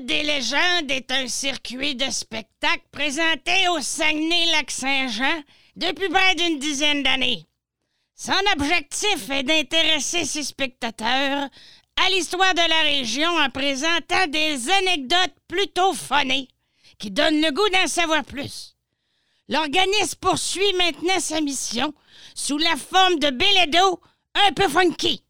des légendes est un circuit de spectacles présenté au Saguenay-Lac-Saint-Jean depuis près d'une dizaine d'années. Son objectif est d'intéresser ses spectateurs à l'histoire de la région en présentant des anecdotes plutôt phonées qui donnent le goût d'en savoir plus. L'organisme poursuit maintenant sa mission sous la forme de Bélédo un peu funky.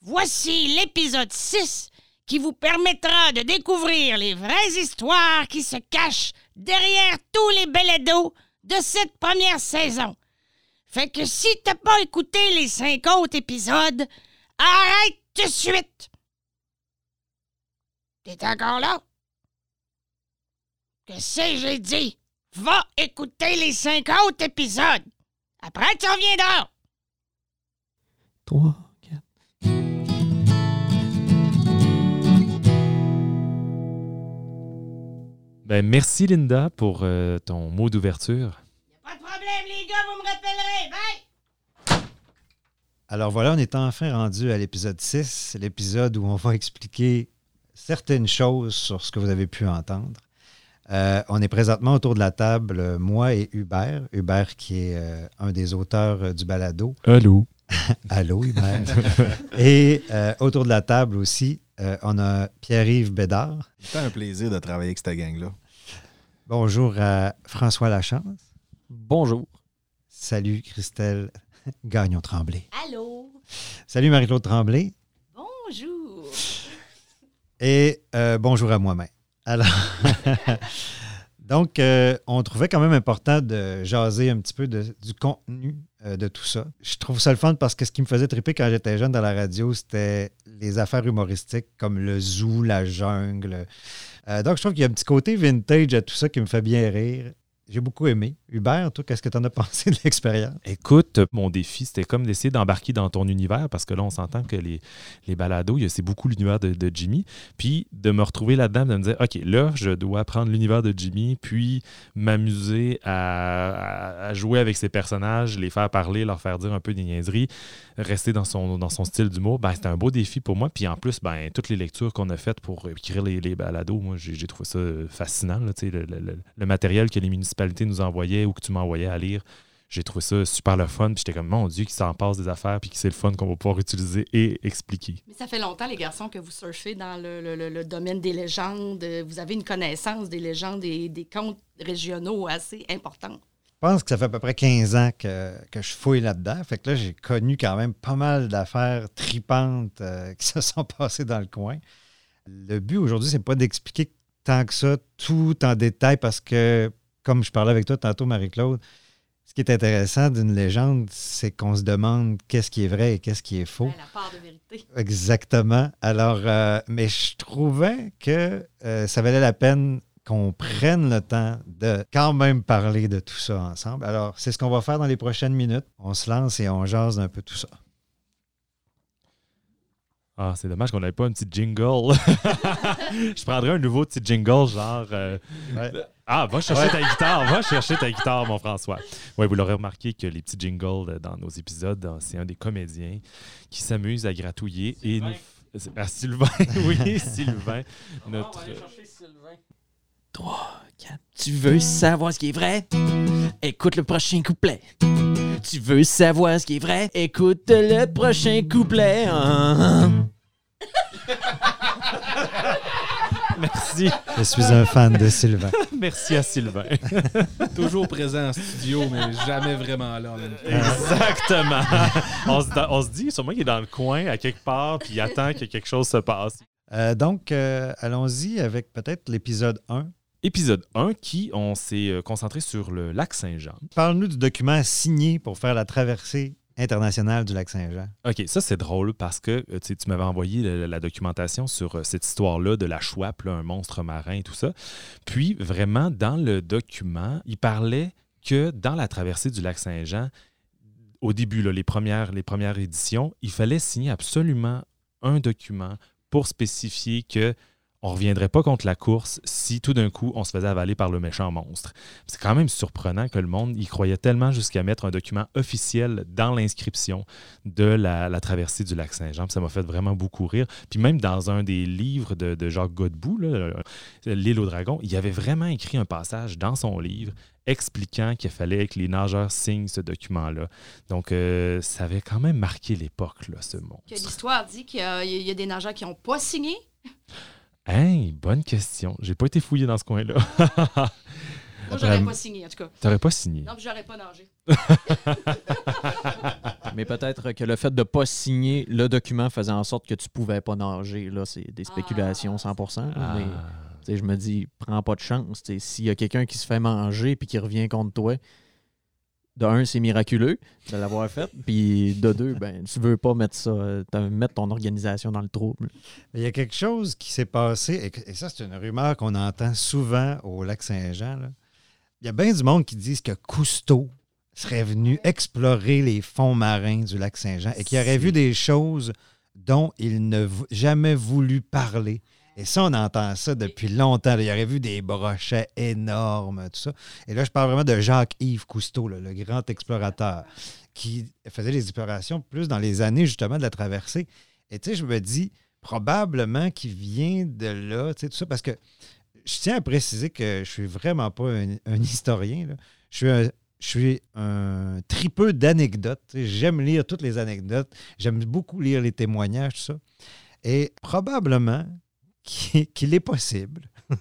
Voici l'épisode 6 qui vous permettra de découvrir les vraies histoires qui se cachent derrière tous les Bélédos de cette première saison. Fait que si t'as pas écouté les cinq autres épisodes, arrête tout de suite! T'es encore là? Que c'est j'ai dit? Va écouter les cinq autres épisodes! Après, tu reviendras! 3, Ben, merci Linda pour euh, ton mot d'ouverture. Pas de problème, les gars, vous me rappellerez! Bye! Alors voilà, on est enfin rendu à l'épisode 6, l'épisode où on va expliquer certaines choses sur ce que vous avez pu entendre. Euh, on est présentement autour de la table, euh, moi et Hubert. Hubert qui est euh, un des auteurs euh, du balado. Allô? Allô, Hubert. et euh, autour de la table aussi, euh, on a Pierre-Yves Bédard. C'est un plaisir de travailler avec cette gang-là. Bonjour à François Lachance. Bonjour. Salut Christelle Gagnon-Tremblay. Allô? Salut Marie-Claude Tremblay. Bonjour! Et euh, bonjour à moi-même. Alors, donc, euh, on trouvait quand même important de jaser un petit peu du contenu euh, de tout ça. Je trouve ça le fun parce que ce qui me faisait triper quand j'étais jeune dans la radio, c'était les affaires humoristiques comme le zoo, la jungle. Euh, donc, je trouve qu'il y a un petit côté vintage à tout ça qui me fait bien rire. J'ai beaucoup aimé. Hubert, toi, qu'est-ce que tu en as pensé de l'expérience? Écoute, mon défi, c'était comme d'essayer d'embarquer dans ton univers parce que là, on s'entend que les, les balados, c'est beaucoup l'univers de, Jimmy. Puis de me retrouver là-dedans, de me dire, OK, là, je dois prendre l'univers de Jimmy, puis m'amuser à, à- jouer avec ces personnages, les faire parler, leur faire dire un peu des niaiseries, rester dans son, dans son style d'humour. Ben, c'était un beau défi pour moi. Puis en plus, ben, toutes les lectures qu'on a faites pour écrire les, les balados, moi, j'ai trouvé ça fascinant. là, le- le- le matériel que les municipalités nous envoyaient ou que tu m'envoyais à lire. J'ai trouvé ça super le fun. Puis j'étais comme, mon Dieu, qu'il s'en passe des affaires, puis que c'est le fun qu'on va pouvoir utiliser et expliquer. Mais ça fait longtemps, les garçons, que vous surfez dans le, le- le- le domaine des légendes. Vous avez une connaissance des légendes et des contes régionaux assez importante. Je pense que ça fait à peu près 15 ans que, que je fouille là-dedans. Fait que là, j'ai connu quand même pas mal d'affaires tripantes euh, qui se sont passées dans le coin. Le but aujourd'hui, c'est pas d'expliquer tant que ça, tout en détail, parce que, comme je parlais avec toi tantôt, Marie-Claude, ce qui est intéressant d'une légende, c'est qu'on se demande qu'est-ce qui est vrai et qu'est-ce qui est faux. Ouais, la part de vérité. Exactement. Alors, euh, mais je trouvais que euh, ça valait la peine qu'on prenne le temps de quand même parler de tout ça ensemble. Alors, c'est ce qu'on va faire dans les prochaines minutes. On se lance et on jase un peu tout ça. Ah, c'est dommage qu'on n'avait pas un petit jingle. je prendrais un nouveau petit jingle, genre. euh, Ouais. Ah, va chercher ta guitare, va chercher ta guitare, mon François. Oui, vous l'aurez remarqué que les petits jingles dans nos épisodes, euh, c'est un des comédiens qui s'amuse à gratouiller et nous. À Sylvain, oui, Sylvain, notre. 3, 4. Tu veux savoir ce qui est vrai? Écoute le prochain couplet. Tu veux savoir ce qui est vrai? Écoute le prochain couplet. Ah, Merci, Je suis un fan de Sylvain. merci à Sylvain. Toujours présent en studio, mais jamais vraiment là en même temps. Exactement. On se, on se dit, sûrement qu'il est dans le coin, à quelque part, puis il attend que quelque chose se passe. Euh, donc, euh, allons-y avec peut-être l'épisode 1. Épisode 1, qui on s'est euh, concentré sur le lac Saint-Jean. Parle-nous du document signé pour faire la traversée internationale du lac Saint-Jean. OK, ça c'est drôle parce que euh, tu m'avais envoyé la, la documentation sur euh, cette histoire-là de la chouette, là, un monstre marin et tout ça. Puis vraiment, dans le document, il parlait que dans la traversée du lac Saint-Jean, au début, là, les, premières, les premières éditions, il fallait signer absolument un document pour spécifier que on reviendrait pas contre la course si tout d'un coup on se faisait avaler par le méchant monstre. C'est quand même surprenant que le monde y croyait tellement jusqu'à mettre un document officiel dans l'inscription de la, la traversée du lac Saint-Jean. Ça m'a fait vraiment beaucoup rire. Puis même dans un des livres de, de Jacques Godbout, euh, L'île aux dragons, il avait vraiment écrit un passage dans son livre expliquant qu'il fallait que les nageurs signent ce document-là. Donc, euh, ça avait quand même marqué l'époque, ce monstre. l'histoire dit qu'il y a des nageurs qui n'ont pas signé. Hey, bonne question. J'ai pas été fouillé dans ce coin-là. Moi, j'aurais pas signé, en tout cas. T'aurais pas signé. Non, puis j'aurais pas nagé. Mais peut-être que le fait de ne pas signer le document faisait en sorte que tu pouvais pas nager. Là, c'est des spéculations 100%. là, Ah. Mais tu sais, je me dis, prends pas de chance. S'il y a quelqu'un qui se fait manger puis qui revient contre toi, de un, c'est miraculeux de l'avoir fait. Puis de deux, ben, tu veux pas mettre ça, mettre ton organisation dans le trouble. Mais Il y a quelque chose qui s'est passé, et, ça, c'est une rumeur qu'on entend souvent au lac Saint-Jean. Il y a bien du monde qui disent que Cousteau serait venu explorer les fonds marins du lac Saint-Jean et qu'il aurait vu des choses dont il n'a jamais voulu parler. Et ça, on entend ça depuis longtemps. Il aurait vu des brochets énormes, tout ça. Et là, je parle vraiment de Jacques-Yves Cousteau, le grand explorateur, qui faisait des explorations plus dans les années, justement, de la traversée. Et tu sais, je me dis, probablement qu'il vient de là, tu sais, tout ça, parce que je tiens à préciser que je suis vraiment pas un, historien. là. Je suis un, je suis un tripeux d'anecdotes. J'aime lire toutes les anecdotes. J'aime beaucoup lire les témoignages, tout ça. Et probablement qu'il est possible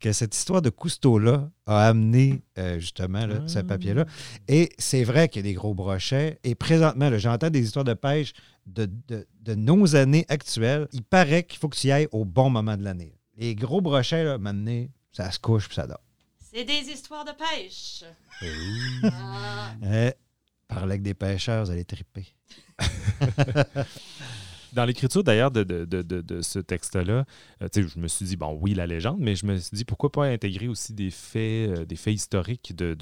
que cette histoire de Cousteau-là a amené euh, justement là, ce papier-là. Et c'est vrai qu'il y a des gros brochets. Et présentement, là, j'entends des histoires de pêche de, de- de nos années actuelles. Il paraît qu'il faut que tu y ailles au bon moment de l'année. Les gros brochets, là, maintenant, ça se couche puis ça dort. C'est des histoires de pêche. Ah. Eh, parler avec des pêcheurs, vous allez triper. Dans l'écriture d'ailleurs de, de- de- de- de ce texte-là, euh, je me suis dit, bon, oui, la légende, mais je me suis dit, pourquoi pas intégrer aussi des faits, euh, des faits historiques de,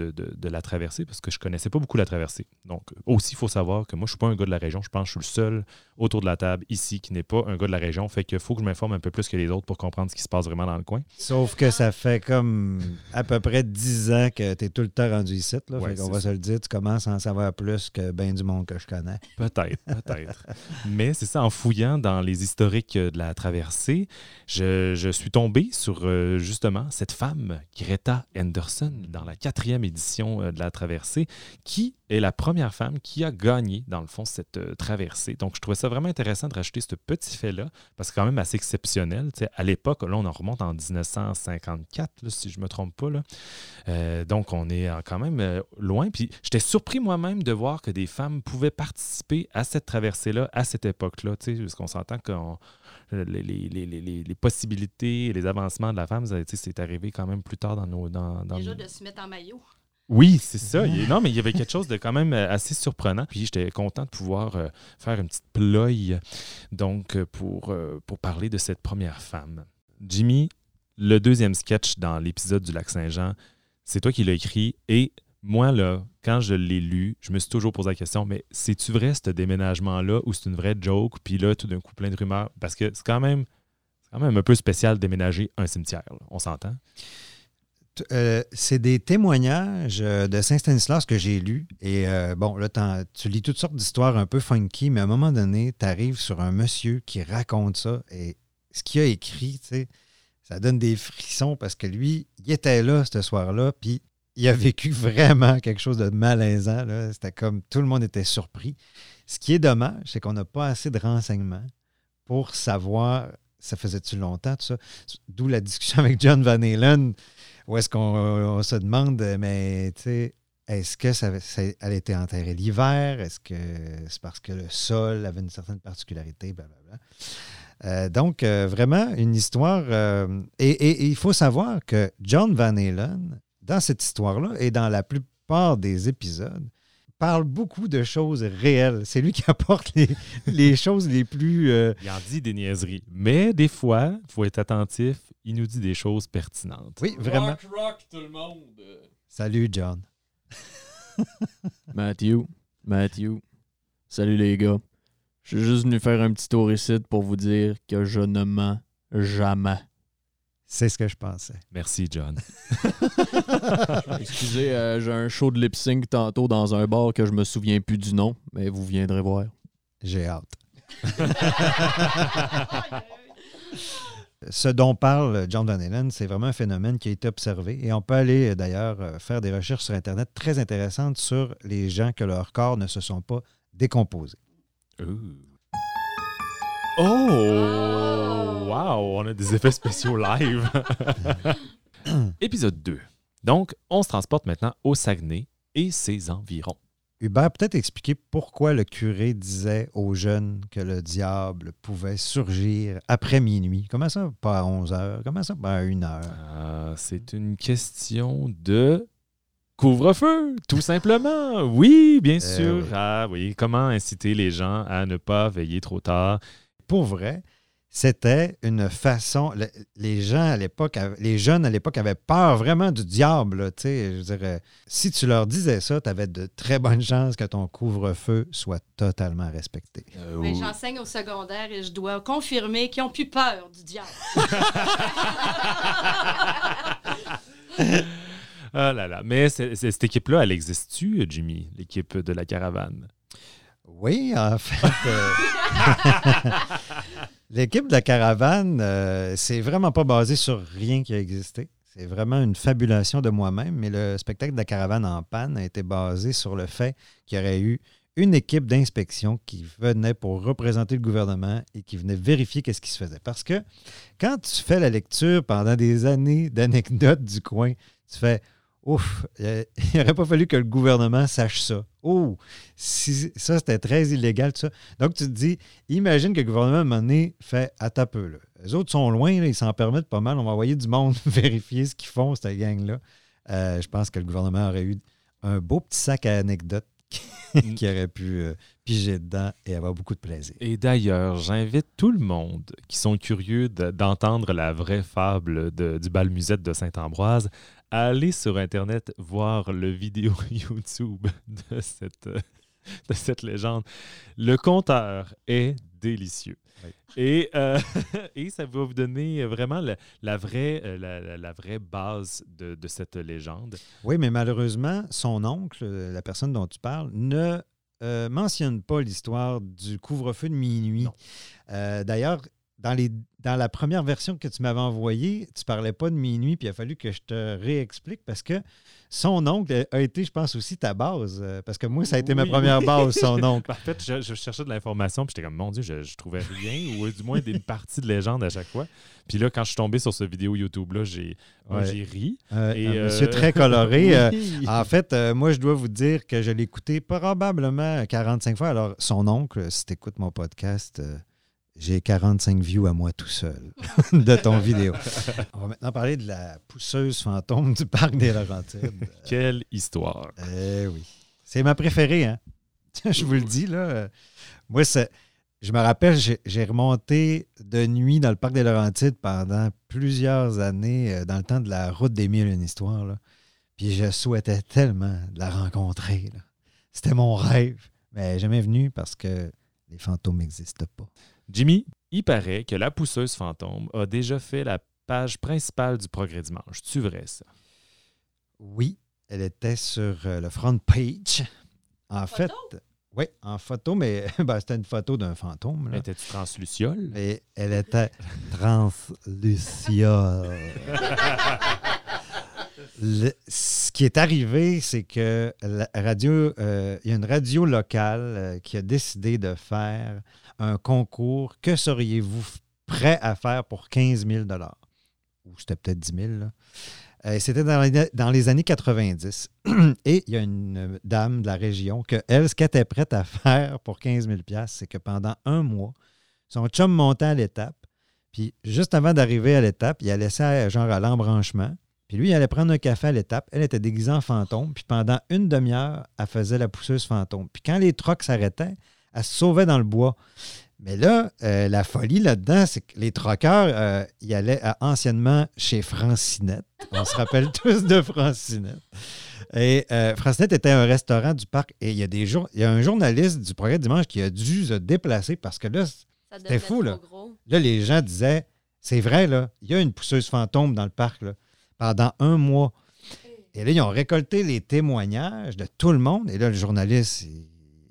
la traversée, parce que je connaissais pas beaucoup la traversée. Donc, aussi, il faut savoir que moi, je suis pas un gars de la région. Je pense que je suis le seul autour de la table ici qui n'est pas un gars de la région. Fait qu'il faut que je m'informe un peu plus que les autres pour comprendre ce qui se passe vraiment dans le coin. Sauf que ça fait comme à peu près 10 ans que tu es tout le temps rendu ici. Là, Ouais, fait qu'on va ça. se le dire, tu commences à en savoir plus que bien du monde que je connais. Peut-être, peut-être. Mais c'est ça, en fouillant dans les historiques euh, de la traversée, je, suis tombé sur euh, justement cette femme, Greta Henderson, dans la quatrième édition euh, de la traversée, qui est la première femme qui a gagné, dans le fond, cette traversée. Donc, je trouvais ça vraiment intéressant de rajouter ce petit fait-là, parce que c'est quand même assez exceptionnel. Tu sais, à l'époque, là, on en remonte en 1954, là, si je ne me trompe pas. Là. Donc, on est quand même loin. Puis, j'étais surpris moi-même de voir que des femmes pouvaient participer à cette traversée-là, à cette époque-là. Parce qu'on s'entend que les, les- possibilités et les avancements de la femme, c'est arrivé quand même plus tard dans nos. Dans, dans Déjà nos- de se mettre en maillot. oui, c'est ça. Il- Non, mais il y avait quelque chose de quand même euh, assez surprenant. Puis j'étais content de pouvoir euh, faire une petite ploye donc euh, pour, euh, pour parler de cette première femme. Jimmy, le deuxième sketch dans l'épisode du Lac Saint-Jean, c'est toi qui l'as écrit. Et moi, là, quand je l'ai lu, je me suis toujours posé la question, mais c'est-tu vrai ce déménagement-là ou c'est une vraie joke? Puis là, tout d'un coup, plein de rumeurs. Parce que c'est quand même. un peu spécial de déménager un cimetière, on s'entend? Euh, c'est des témoignages euh, de Saint-Stanislas que j'ai lus. Et euh, bon, là, tu lis toutes sortes d'histoires un peu funky, mais à un moment donné, tu arrives sur un monsieur qui raconte ça. Et ce qu'il a écrit, ça donne des frissons parce que lui, il était là ce soir-là, puis il a vécu vraiment quelque chose de malaisant. C'était comme tout le monde était surpris. Ce qui est dommage, c'est qu'on n'a pas assez de renseignements pour savoir ça faisait-tu longtemps, tout ça? D'où la discussion avec John Van Halen, où est-ce qu'on on se demande, mais tu sais, est-ce que ça, ça- elle a été enterrée l'hiver? Est-ce que c'est parce que le sol avait une certaine particularité? Blablabla. Euh, donc, euh, vraiment, une histoire. euh, et, et- et il faut savoir que John Van Halen, dans cette histoire-là et dans la plupart des épisodes, parle beaucoup de choses réelles. C'est lui qui apporte les, les choses les plus. euh, Il en dit des niaiseries. Mais des fois, il faut être attentif, il nous dit des choses pertinentes. oui, vraiment. Rock, rock, tout le monde. Salut, John. Matthew, Matthew, salut les gars. Je suis juste venu faire un petit tour ici pour vous dire que je ne mens jamais. C'est ce que je pensais. Merci, John. Excusez, euh, j'ai un show de lip sync tantôt dans un bar que je me souviens plus du nom, mais vous viendrez voir. J'ai hâte. Ce dont parle John Van Halen, c'est vraiment un phénomène qui a été observé. Et on peut aller euh, d'ailleurs euh, faire des recherches sur Internet très intéressantes sur les gens que leur corps ne se sont pas décomposés. Ooh. Oh! Wow! On a des effets spéciaux live. Épisode 2. Donc, on se transporte maintenant au Saguenay et ses environs. Hubert, peut-être expliquer pourquoi le curé disait aux jeunes que le diable pouvait surgir après minuit. Comment ça, pas à 11 heures? Comment ça, pas à 1 heure? Euh, c'est une question de couvre-feu, tout simplement. Oui, bien Eh sûr. oui. Ah oui, comment inciter les gens à ne pas veiller trop tard? Pour vrai, c'était une façon. le- les gens à l'époque, les jeunes à l'époque avaient peur vraiment du diable. là, tu sais. je veux dire, euh, si tu leur disais ça, tu avais de très bonnes chances que ton couvre-feu soit totalement respecté. Euh, Mais ou- j'enseigne au secondaire et je dois confirmer qu'ils ont plus peur du diable. Ah là là. Mais cette équipe-là, elle existe-tu, Jimmy, l'équipe de la caravane? Oui, en fait. euh, L'équipe de la caravane, euh, c'est vraiment pas basé sur rien qui a existé. C'est vraiment une fabulation de moi-même, mais le spectacle de la caravane en panne a été basé sur le fait qu'il y aurait eu une équipe d'inspection qui venait pour représenter le gouvernement et qui venait vérifier qu'est-ce qui se faisait. Parce que quand tu fais la lecture pendant des années d'anecdotes du coin, tu fais Ouf, il n'aurait pas fallu que le gouvernement sache ça. Oh, si, ça, c'était très illégal, tout ça. Donc, tu te dis, imagine que le gouvernement, à un moment donné, fait à ta peu. Là. Les autres sont loin, là, ils s'en permettent pas mal. On va envoyer du monde vérifier ce qu'ils font, cette gang-là. Euh, je pense que le gouvernement aurait eu un beau petit sac à anecdotes qui aurait pu euh, piger dedans et avoir beaucoup de plaisir. Et d'ailleurs, j'invite tout le monde qui sont curieux de- d'entendre la vraie fable de- du bal musette de Saint-Ambroise à aller sur Internet voir le vidéo YouTube de cette, euh, de cette légende. Le conteur est délicieux. Oui. Et, euh, et ça va vous donner vraiment la, la vraie, euh, la, vraie base de, de cette légende. Oui, mais malheureusement, son oncle, la personne dont tu parles, ne euh, mentionne pas l'histoire du couvre-feu de minuit. Euh, D'ailleurs, dans, les, dans la première version que tu m'avais envoyée, tu parlais pas de minuit, puis il a fallu que je te réexplique parce que son oncle a été, je pense, aussi ta base. euh, Parce que moi, ça a été ma première base, son oncle. En fait, je, je cherchais de l'information, puis j'étais comme, mon Dieu, je, je trouvais rien, ou du moins une partie de légende à chaque fois. Puis là, quand je suis tombé sur ce vidéo YouTube-là, j'ai Ouais. j'ai ri. Euh, Et, un euh, monsieur très coloré. euh, Oui. En fait, euh, moi, je dois vous dire que je l'ai écouté probablement 45 fois. Alors, son oncle, si tu écoutes mon podcast, euh, j'ai 45 views à moi tout seul de ton vidéo. On va maintenant parler de la pousseuse fantôme du parc des Laurentides. Quelle histoire. Eh oui. C'est ma préférée, hein? je vous le dis, là. Moi, c'est. Je me rappelle, j'ai remonté de nuit dans le parc des Laurentides pendant plusieurs années, euh, dans le temps de la route des mille une histoires. là. Puis je souhaitais tellement de la rencontrer. C'était mon rêve. Mais jamais venue parce que les fantômes n'existent pas. Jimmy, il paraît que la pousseuse fantôme a déjà fait la page principale du Progrès Dimanche. Tu vrai ça? Oui, elle était sur euh, le front page. En Photo? fait, oui, en photo, mais ben, c'était une photo d'un fantôme. là. Étais-tu transluciole? Et elle était transluciole. Ce qui est arrivé, c'est que radio, euh, il y a une radio locale euh, qui a décidé de faire un concours. Que seriez-vous prêt à faire pour 15 000 Ou c'était peut-être 10 000 là. Euh, C'était dans les, années 90. Et il y a une dame de la région que elle, ce qu'elle était prête à faire pour 15 000 c'est que pendant un mois, son chum montait à l'étape. Puis juste avant d'arriver à l'étape, il a laissé genre à l'embranchement. Puis lui, il allait prendre un café à l'étape. Elle était déguisée en fantôme. Puis pendant une demi-heure, elle faisait la pousseuse fantôme. Puis quand les trocs s'arrêtaient, elle se sauvait dans le bois. Mais là, euh, la folie là-dedans, c'est que les troqueurs, euh, ils allaient à- anciennement chez Francinette. On se rappelle tous de Francinette. Et euh, Francinette était un restaurant du parc. Et il y a des jours, il y a un journaliste du programme dimanche qui a dû se déplacer parce que là, C'était fou, là. Là, les gens disaient C'est vrai, là. Il y a une pousseuse fantôme dans le parc, là, pendant un mois. Et là, ils ont récolté les témoignages de tout le monde. Et là, le journaliste,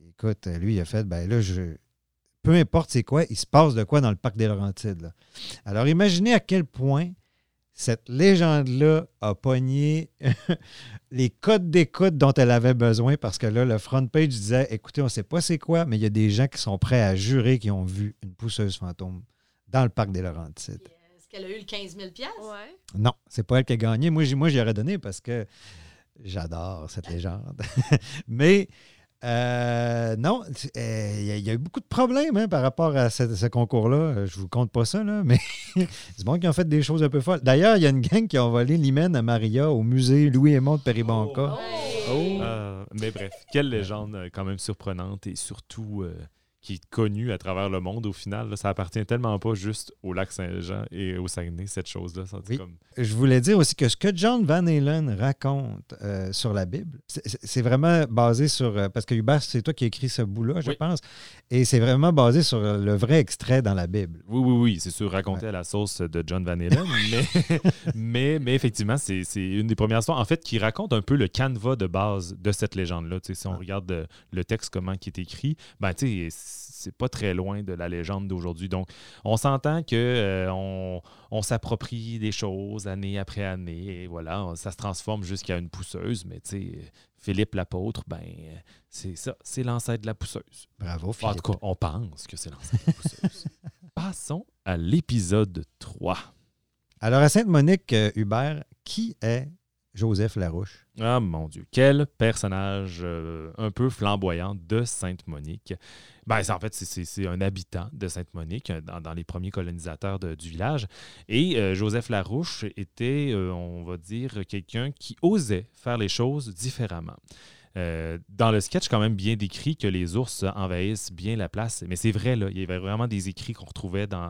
écoute, lui, il a fait, ben là, je, peu importe c'est quoi, il se passe de quoi dans le parc des Laurentides. Alors, imaginez à quel point cette légende-là a pogné les codes d'écoute dont elle avait besoin parce que là, le front page disait écoutez, on ne sait pas c'est quoi, mais il y a des gens qui sont prêts à jurer qu'ils ont vu une pousseuse fantôme dans le parc des Laurentides. Qu'elle a eu le 15 000 Ouais. Non, c'est pas elle qui a gagné. Moi, j'y- moi j'y aurais donné parce que j'adore cette légende. Mais euh, non, euh, il y, a- il y a eu beaucoup de problèmes hein, par rapport à ce, ce concours-là. Je vous compte pas ça, là, mais c'est bon qu'ils ont fait des choses un peu folles. D'ailleurs, il y a une gang qui a volé l'hymen à Maria au musée Louis Aymon de Péribonca. Euh, mais bref, quelle légende quand même surprenante et surtout euh, qui est connue à travers le monde au final. là. ça appartient tellement pas juste au lac Saint-Jean et au Saguenay, cette chose-là. Ça, c'est Oui. comme... Je voulais dire aussi que ce que John Van Halen raconte euh, sur la Bible, c'est- vraiment basé sur. euh, parce que Hubert, c'est toi qui as écrit ce bout-là, je Oui. pense. Et c'est vraiment basé sur le vrai extrait dans la Bible. Oui, oui, oui, c'est sûr, raconté à la sauce de John Van Halen, mais, mais, mais effectivement, c'est une des premières histoires, en fait, qui raconte un peu le canevas de base de cette légende-là. Si on Ah. regarde euh, le texte, comment qui est écrit, ben, tu sais, c'est pas très loin de la légende d'aujourd'hui. Donc, on s'entend que euh, on, on s'approprie des choses année après année, et voilà, ça se transforme jusqu'à une pousseuse, mais tu sais, Philippe l'apôtre, ben, c'est ça, c'est l'ancêtre de la pousseuse. Bravo, En Philippe. tout cas, on pense que c'est l'ancêtre de la pousseuse. Passons à l'épisode 3. Alors, à Sainte-Monique, euh, Hubert, qui est Joseph Larouche? Ah mon Dieu, quel personnage euh, un peu flamboyant de Sainte-Monique. Ben, en fait, c'est- un habitant de Sainte-Monique, euh, dans, dans les premiers colonisateurs du village. Et euh, Joseph Larouche était, on va dire, quelqu'un qui osait faire les choses différemment. Euh, dans le sketch, quand même bien décrit que les ours envahissent bien la place. Mais c'est vrai, il y avait vraiment des écrits qu'on retrouvait dans,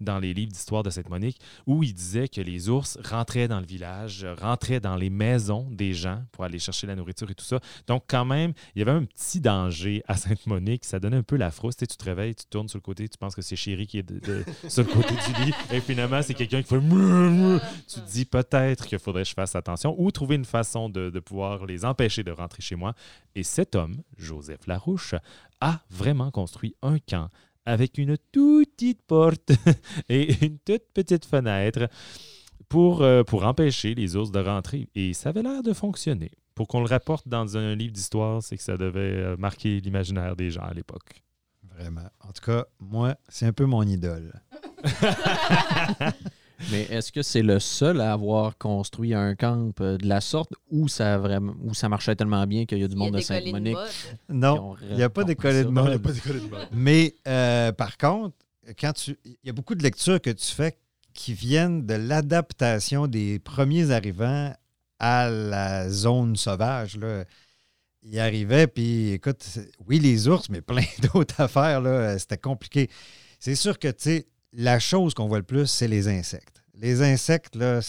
dans les livres d'histoire de Sainte-Monique où il disait que les ours rentraient dans le village, rentraient dans les maisons des gens pour aller chercher la nourriture et tout ça. Donc, quand même, il y avait un petit danger à Sainte-Monique. Ça donnait un peu la frousse. Tu, tu te réveilles, tu tournes sur le côté, tu penses que c'est Chéri qui est de- de- sur le côté du lit. Et finalement, c'est quelqu'un qui fait. Tu te dis peut-être qu'il faudrait que je fasse attention ou trouver une façon de, de pouvoir les empêcher de rentrer chez moi. Et cet homme, Joseph Larouche, a vraiment construit un camp avec une toute petite porte et une toute petite fenêtre pour, euh, pour empêcher les ours de rentrer. Et ça avait l'air de fonctionner. Pour qu'on le rapporte dans un livre d'histoire, c'est que ça devait euh, marquer l'imaginaire des gens à l'époque. Vraiment. En tout cas, moi, c'est un peu mon idole. Mais est-ce que c'est le seul à avoir construit un camp euh, de la sorte ou ça, a vraiment, ou ça marchait tellement bien qu'il y a du y a monde de Sainte-Monique Non, il n'y a pas d'école de mode. Mais euh, par contre, quand tu, il y a beaucoup de lectures que tu fais qui viennent de l'adaptation des premiers arrivants à la zone sauvage. Là. Ils arrivaient, puis écoute, oui, les ours, mais plein d'autres affaires, là, c'était compliqué. C'est sûr que, tu sais, la chose qu'on voit le plus, c'est les insectes. Les insectes, là,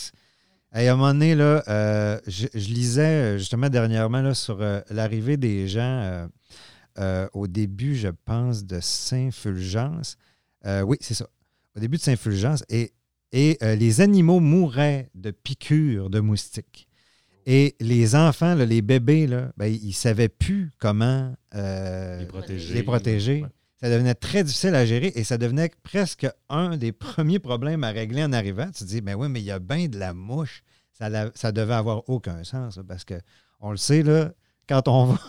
à un moment donné, là, euh, je, je lisais euh, justement dernièrement là, sur euh, l'arrivée des gens euh, au début, je pense, de Saint-Fulgence. Oui, c'est ça. Au début de Saint-Fulgence. Et, et les animaux mouraient de piqûres de moustiques. Et les enfants, là, les bébés, là, ben, ils ne savaient plus comment Les protéger. les protéger. Ouais. Ça devenait très difficile à gérer et ça devenait presque un des premiers problèmes à régler en arrivant. Tu te dis, ben oui, mais il y a bien de la mouche. Ça, la- ça devait avoir aucun sens là, parce que on le sait, là, quand on va.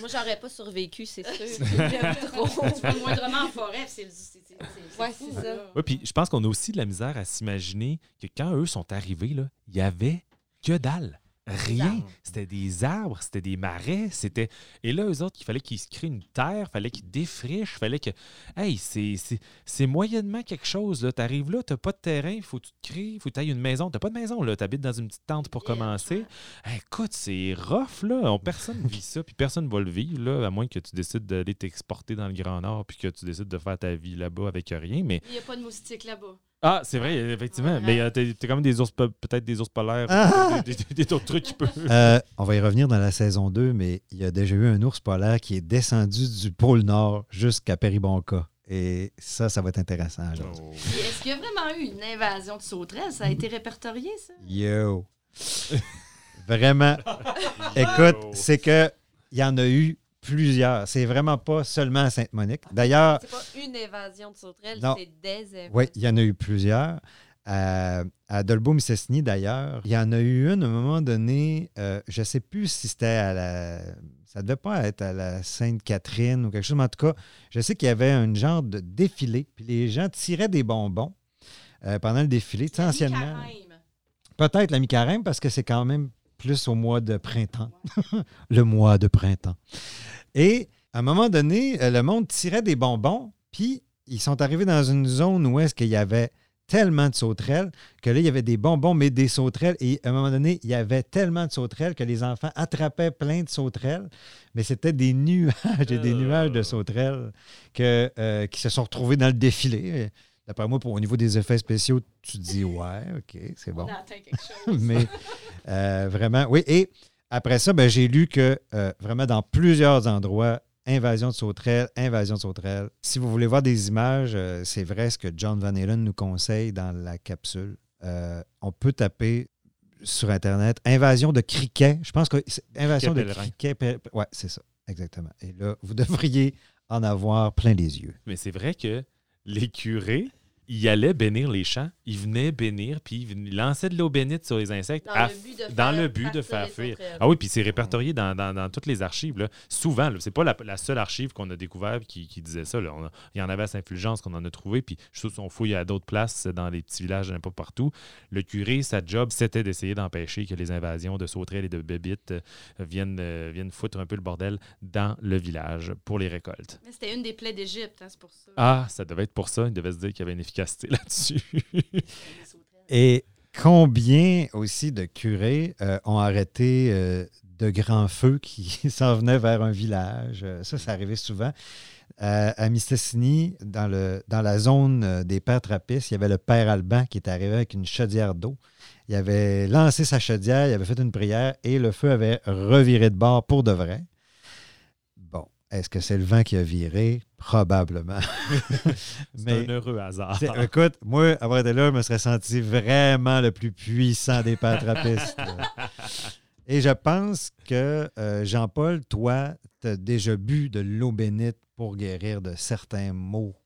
Moi, j'aurais pas survécu, c'est sûr. Moindrement en forêt, c'est le- c'est- c'est- c'est- Ouais, fou, c'est ça. Oui, puis je pense qu'on a aussi de la misère à s'imaginer que quand eux sont arrivés, là, il y avait que dalle. Rien. C'était des arbres, c'était des marais, c'était. Et là, eux autres, il fallait qu'ils se créent une terre, il fallait qu'ils défrichent, il fallait que. Hey, c'est- moyennement quelque chose. Tu arrives là, tu pas de terrain, il faut que tu te crées, il faut que tu ailles une maison. Tu pas de maison, là. Tu habites dans une petite tente pour Yeah, commencer. Hey, écoute, c'est rough, là. On- personne ne vit ça, puis personne ne va le vivre, là, à moins que tu décides d'aller t'exporter dans le Grand Nord, puis que tu décides de faire ta vie là-bas avec rien. Mais Il n'y a pas de moustiques là-bas. Ah, c'est vrai, effectivement. Ouais. Mais euh, t'as t'as quand même des ours, peut-être des ours polaires, Ah! des, des- des autres trucs qui peuvent. Euh, on va y revenir dans la saison 2, mais il y a déjà eu un ours polaire qui est descendu du pôle Nord jusqu'à Péribonca. Et ça, ça va être intéressant. Oh. Est-ce qu'il y a vraiment eu une invasion de sauterelles? Ça a été répertorié, ça? Yo! Vraiment. Écoute, c'est que il y en a eu plusieurs. C'est vraiment pas seulement à Sainte-Monique. D'ailleurs, C'est pas une évasion de sauterelles, c'est des évasions. oui, il y en a eu plusieurs. À, à Dolbeau-Mistassini, d'ailleurs, il y en a eu une à un moment donné, euh, je ne sais plus si c'était à la. Ça devait pas être à la Sainte-Catherine ou quelque chose, mais en tout cas, je sais qu'il y avait un genre de défilé, puis les gens tiraient des bonbons euh, pendant le défilé. Tu sais, anciennement. Peut-être la mi-carême parce que c'est quand même plus au mois de printemps. le mois de printemps. Et à un moment donné, euh, le monde tirait des bonbons, puis ils sont arrivés dans une zone où est-ce qu'il y avait tellement de sauterelles que là, il y avait des bonbons, mais des sauterelles. Et à un moment donné, il y avait tellement de sauterelles que les enfants attrapaient plein de sauterelles, mais c'était des nuages et des Euh. nuages de sauterelles que, euh, qui se sont retrouvés dans le défilé. D'après moi, pour, au niveau des effets spéciaux, tu te dis, ouais, OK, c'est bon. On a atteint quelque chose. Mais euh, vraiment, oui. Et après ça, ben, j'ai lu que euh, vraiment dans plusieurs endroits, invasion de sauterelles, invasion de sauterelles. Si vous voulez voir des images, euh, c'est vrai ce que John Van Halen nous conseille dans la capsule. Euh, on peut taper sur Internet invasion de criquets. Je pense que invasion de criquets. Ouais, c'est ça, exactement. Et là, vous devriez en avoir plein les yeux. Mais c'est vrai que les curés, ils allaient bénir les champs, ils venaient bénir, puis ils lançaient de l'eau bénite sur les insectes Dans à le but de dans faire le but de partir faire les fuir. sauterelles. Ah oui, puis c'est répertorié dans, dans- dans toutes les archives. Là. Souvent, c'est pas la, la seule archive qu'on a découvert qui, qui disait ça. là. On a- il y en avait à Saint-Fulgence qu'on en a trouvé, puis je trouve qu'on fouille à d'autres places dans les petits villages, n'importe partout. Le curé, sa job, c'était d'essayer d'empêcher que les invasions de sauterelles et de bébites euh, viennent, euh, viennent foutre un peu le bordel dans le village pour les récoltes. Mais c'était une des plaies d'Égypte, hein, c'est pour ça. Ah, ça devait être pour ça. Il devait se dire qu'il y avait une efficacité Et combien aussi de curés euh, ont arrêté euh, de grands feux qui s'en venaient vers un village? Euh, ça, ça arrivait souvent. À Mistassini, dans, le, dans la zone des pères trappistes, il y avait le père Alban qui était arrivé avec une chaudière d'eau. Il avait lancé sa chaudière, il avait fait une prière et le feu avait reviré de bord pour de vrai. Bon, est-ce que c'est le vent qui a viré? Probablement. C'est Mais- un heureux hasard. c'est- écoute, moi, avoir été là, je me serais senti vraiment le plus puissant des là. Et je pense que, euh, Jean-Paul, toi, tu as déjà bu de l'eau bénite pour guérir de certains maux.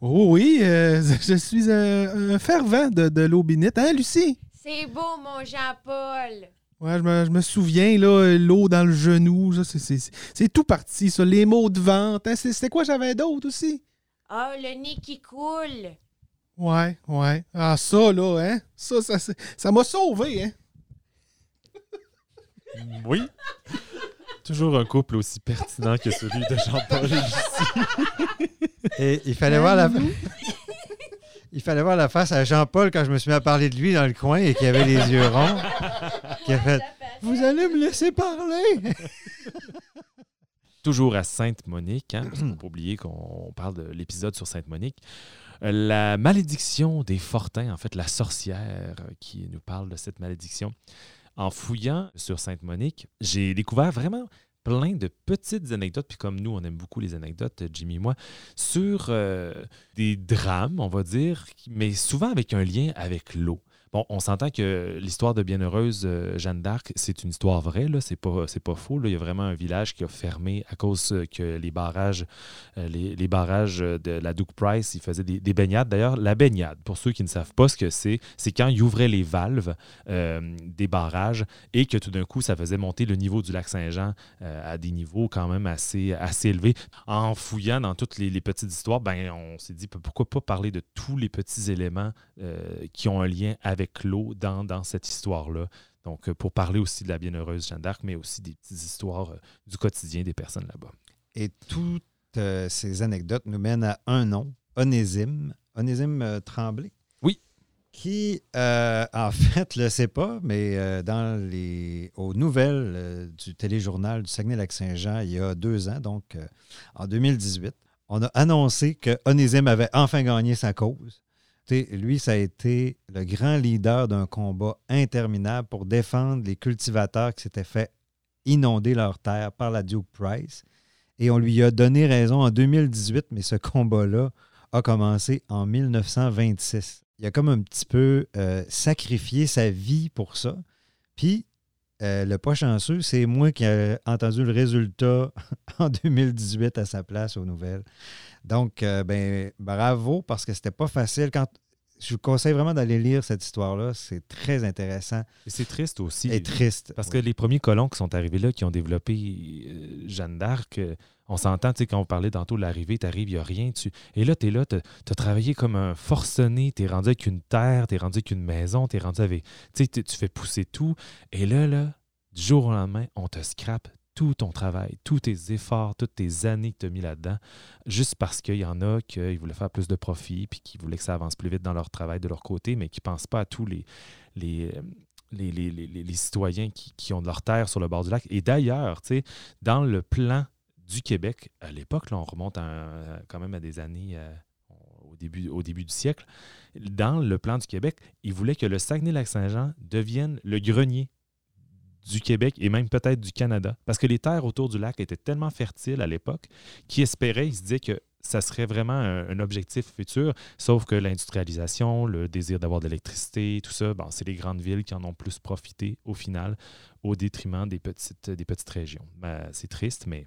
Oh oui, euh, je suis un, un fervent de, de l'eau bénite. Hein, Lucie? C'est beau, mon Jean-Paul. Ouais, je me, je me souviens, là, l'eau dans le genou, ça, c'est- c'est c'est tout parti, ça. Les maux de ventre. Hein, c'est- C'était quoi j'avais d'autre aussi? Ah, le nez qui coule. Ouais, ouais. Ah, ça, là, hein? Ça, ça c'est- ça m'a sauvé, hein? Oui. Toujours un couple aussi pertinent que celui de Jean-Paul et. Et il fallait voir la Il fallait voir la face à Jean-Paul quand je me suis mis à parler de lui dans le coin et qu'il avait les yeux ronds. Qui a fait Vous allez me laisser parler Toujours à Sainte-Monique, hein, parce faut pas oublier qu'on parle de l'épisode sur Sainte-Monique. Euh, La malédiction des Fortins, en fait, la sorcière euh, qui nous parle de cette malédiction. En fouillant sur Sainte-Monique, j'ai découvert vraiment plein de petites anecdotes, puis comme nous, on aime beaucoup les anecdotes, Jimmy et moi, sur euh, des drames, on va dire, mais souvent avec un lien avec l'eau. Bon, on s'entend que l'histoire de Bienheureuse euh, Jeanne d'Arc, c'est une histoire vraie, là, c'est pas, c'est pas faux. Il y a vraiment un village qui a fermé à cause euh, que les barrages, euh, les, barrages de la Duke Price, ils faisaient des, des baignades. D'ailleurs, la baignade, pour ceux qui ne savent pas ce que c'est, c'est quand ils ouvraient les valves des barrages et que tout d'un coup, ça faisait monter le niveau du lac Saint-Jean à des niveaux quand même assez, élevés. En fouillant dans toutes les, petites histoires, ben, on s'est dit pourquoi pas parler de tous les petits éléments qui ont un lien avec l'eau dans, dans cette histoire-là. Donc, euh, pour parler aussi de la bienheureuse Jeanne d'Arc, mais aussi des petites histoires euh, du quotidien des personnes là-bas. Et toutes euh, ces anecdotes nous mènent à un nom, Onésime. Onésime Tremblay. Oui. Qui, euh, en fait, ne le sait pas, mais euh, dans les, aux nouvelles du téléjournal du Saguenay-Lac-Saint-Jean, il y a deux ans, donc en 2018, on a annoncé que Onésime avait enfin gagné sa cause. Lui, ça a été le grand leader d'un combat interminable pour défendre les cultivateurs qui s'étaient fait inonder leurs terres par la Duke Price. Et on lui a donné raison en 2018, mais ce combat-là a commencé en 1926. Il a comme un petit peu euh, sacrifié sa vie pour ça. Puis, euh, le pas chanceux, c'est moi qui ai entendu le résultat en 2018 à sa place aux nouvelles. Donc, euh, ben, bravo, parce que c'était pas facile. Quand, je vous conseille vraiment d'aller lire cette histoire-là. C'est très intéressant Et c'est triste aussi. et triste. Parce Oui. que les premiers colons qui sont arrivés là, qui ont développé euh, Jeanne d'Arc, on s'entend, tu sais, quand on parlait tantôt de l'arrivée, t'arrives, il n'y a rien. Tu... Et là, tu es là, tu as travaillé comme un forcené, tu es rendu avec une terre, tu es rendu avec une maison, tu es rendu avec. Tu tu fais pousser tout. Et là, là, du jour au lendemain, on te scrape tout ton travail, tous tes efforts, toutes tes années que tu as mis là-dedans, juste parce qu'il y en a qui voulaient faire plus de profit, puis qui voulaient que ça avance plus vite dans leur travail de leur côté, mais qui ne pensent pas à tous les, les, les, les- les- les- les citoyens qui, qui ont de leur terre sur le bord du lac. Et d'ailleurs, tu sais, dans le plan du Québec, à l'époque, on remonte quand même à des années euh, au, début, du siècle, dans le plan du Québec, ils voulaient que le Saguenay-Lac-Saint-Jean devienne le grenier du Québec et même peut-être du Canada. Parce que les terres autour du lac étaient tellement fertiles à l'époque qu'ils espéraient, ils se disaient que ça serait vraiment un, objectif futur, sauf que l'industrialisation, le désir d'avoir de l'électricité, tout ça, c'est les grandes villes qui en ont plus profité au final, au détriment des petites, petites régions. Ben, c'est triste, Mais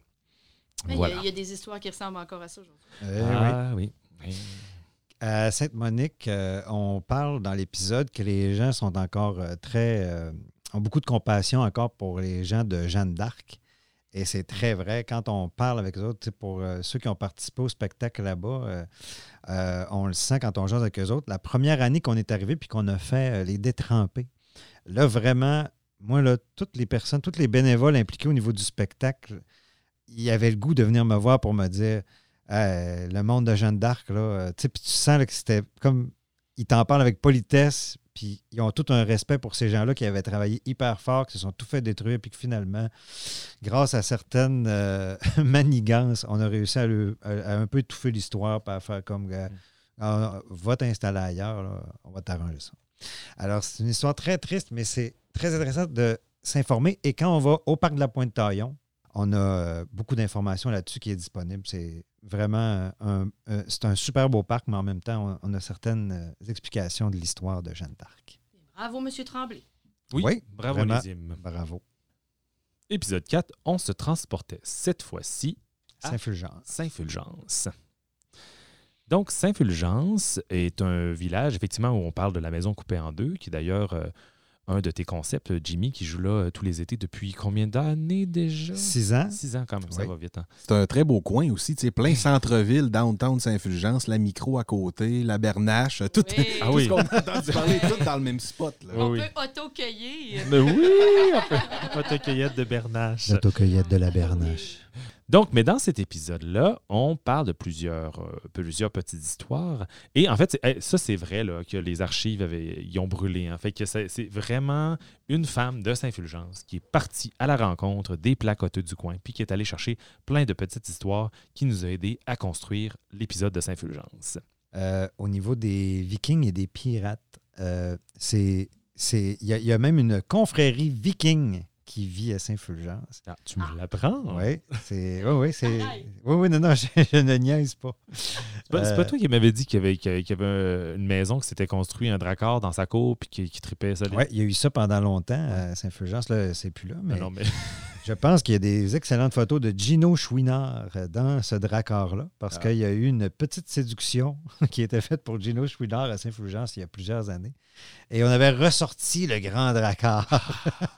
il y a- voilà. il y, a des histoires qui ressemblent encore à ça aujourd'hui. Euh, oui. ah oui. oui. À Sainte-Monique, euh, on parle dans l'épisode que les gens sont encore euh, très. euh, ont beaucoup de compassion encore pour les gens de Jeanne d'Arc. Et c'est très vrai. Quand on parle avec eux autres, pour euh, ceux qui ont participé au spectacle là-bas, euh, euh, on le sent quand on jase avec eux autres. La première année qu'on est arrivé puis qu'on a fait euh, les détrempés, là, vraiment, moi, là, toutes les personnes, tous les bénévoles impliqués au niveau du spectacle, ils avaient le goût de venir me voir pour me dire Hey, le monde de Jeanne d'Arc, là, euh, tu sens là, que c'était comme. Ils t'en parlent avec politesse, puis ils ont tout un respect pour ces gens-là qui avaient travaillé hyper fort, qui se sont tout fait détruire, puis que finalement, grâce à certaines euh, manigances, on a réussi à, le- à- à un peu étouffer l'histoire, à faire comme. gars, Ah, va t'installer ailleurs, là, on va t'arranger ça. Alors, c'est une histoire très triste, mais c'est très intéressant de s'informer. Et quand on va au parc de la Pointe-Taillon, on a euh, beaucoup d'informations là-dessus qui est disponible. C'est vraiment un, un- c'est un super beau parc, mais en même temps, on, on a certaines euh, explications de l'histoire de Jeanne d'Arc. Bravo, M. Tremblay. Oui, Oui, bravo vraiment. Bravo. Épisode 4, on se transportait cette fois-ci Ah. Saint-Fulgence. Saint-Fulgence. Donc, Saint-Fulgence est un village, effectivement, où on parle de la maison coupée en deux, qui d'ailleurs euh, un de tes concepts, Jimmy, qui joue là euh, tous les étés depuis combien d'années déjà? Six ans. Six ans quand même, ça va vite. hein. C'est un très beau coin aussi, tu sais, plein centre-ville, downtown Saint-Fulgence, la micro à côté, la Bernache, tout, Oui. Ah tout oui. ce qu'on a entendu parler, tout dans le même spot. là. On Oui, peut auto-cueillir. Mais oui, on peut, on peut cueillette de Bernache. L'autocueillette de la Bernache. Donc, mais dans cet épisode-là, on parle de plusieurs, euh, plusieurs petites histoires. Et en fait, ça, c'est vrai là, que les archives avaient, y ont brûlé. En fait, que c'est vraiment une femme de Saint-Fulgence qui est partie à la rencontre des placoteux du coin, puis qui est allée chercher plein de petites histoires qui nous a aidés à construire l'épisode de Saint-Fulgence. Euh, au niveau des Vikings et des pirates, euh, c'est, il y a même une confrérie viking qui vit à Saint-Fulgence. Ah, tu me l'apprends? Oui, c'est, oui, oui, c'est, oui, oui, non, non, je, je ne niaise pas. C'est pas, Euh, toi qui m'avais dit qu'il y avait, qu'il y avait- un- une maison qui s'était construit un dracard dans sa cour puis qui, qui tripait ça. Oui, il y a eu ça pendant longtemps à Saint-Fulgence, là, c'est plus là, mais non, mais je pense qu'il y a des excellentes photos de Gino Chouinard dans ce dracard-là, parce Ah. qu'il y a eu une petite séduction qui a été faite pour Gino Chouinard à Saint-Fulgence il y a plusieurs années. Et on avait ressorti le grand dracard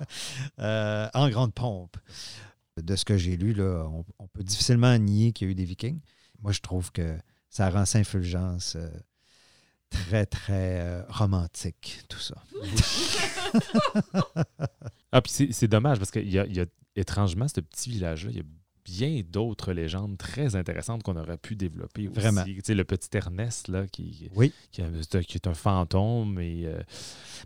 euh, en grande pompe. De ce que j'ai lu, là, on, peut difficilement nier qu'il y a eu des Vikings. Moi, je trouve que ça rend Saint-Fulgence euh, très, très euh, romantique, tout ça. Ah, puis c'est- dommage parce qu'il y y a étrangement ce petit village-là, il y a bien d'autres légendes très intéressantes qu'on aurait pu développer aussi. Vraiment. Tu sais, le petit Ernest, là, qui, Oui. qui, est- qui est un fantôme. Et, euh,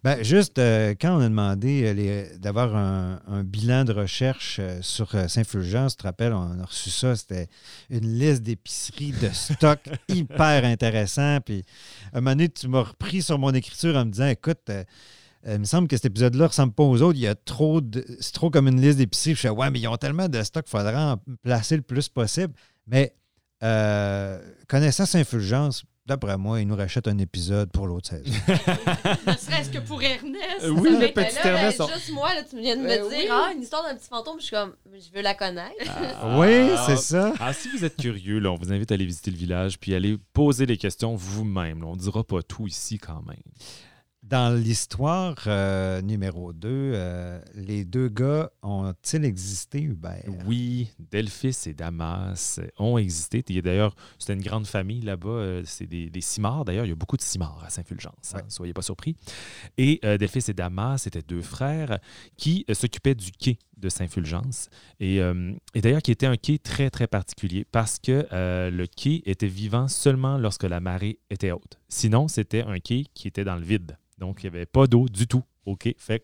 Ben, juste euh, quand on a demandé euh, d'avoir un, un bilan de recherche sur Saint-Fulgence, tu te rappelles, on a reçu ça, c'était une liste d'épiceries de stock hyper intéressant. Puis, à un moment donné, tu m'as repris sur mon écriture en me disant, écoute, euh, il me semble que cet épisode-là ressemble pas aux autres. Il y a trop de. C'est trop comme une liste d'épiceries. Je fais, ouais, mais ils ont tellement de stock, il faudra en placer le plus possible. Mais euh, connaissant Saint-Fulgence, d'après moi, ils nous rachètent un épisode pour l'autre saison. ne serait-ce que pour Ernest. Euh, oui, le Ben petit là, ben, Ernest, on- juste moi, là, tu viens de me Ben dire, oui. ah, une histoire d'un petit fantôme, je suis comme, je veux la connaître. oui, Ah, c'est ça. Ah, si vous êtes curieux, là, on vous invite à aller visiter le village puis aller poser les questions vous-même. là. On ne dira pas tout ici quand même. Dans l'histoire euh, numéro 2, les deux gars ont-ils existé, Hubert? Oui, Delphis et Damas ont existé. D'ailleurs, c'était une grande famille là-bas. euh, C'est des, des cimards. D'ailleurs, il y a beaucoup de cimards à Saint-Fulgence. hein, Ouais. Soyez pas surpris. Et euh, Delphis et Damas étaient deux frères qui euh, s'occupaient du quai de Saint-Fulgence. Et, euh, et d'ailleurs, qui était un quai très, très particulier parce que euh, le quai était vivant seulement lorsque la marée était haute. Sinon, c'était un quai qui était dans le vide. Donc, il n'y avait pas d'eau du tout au. Fait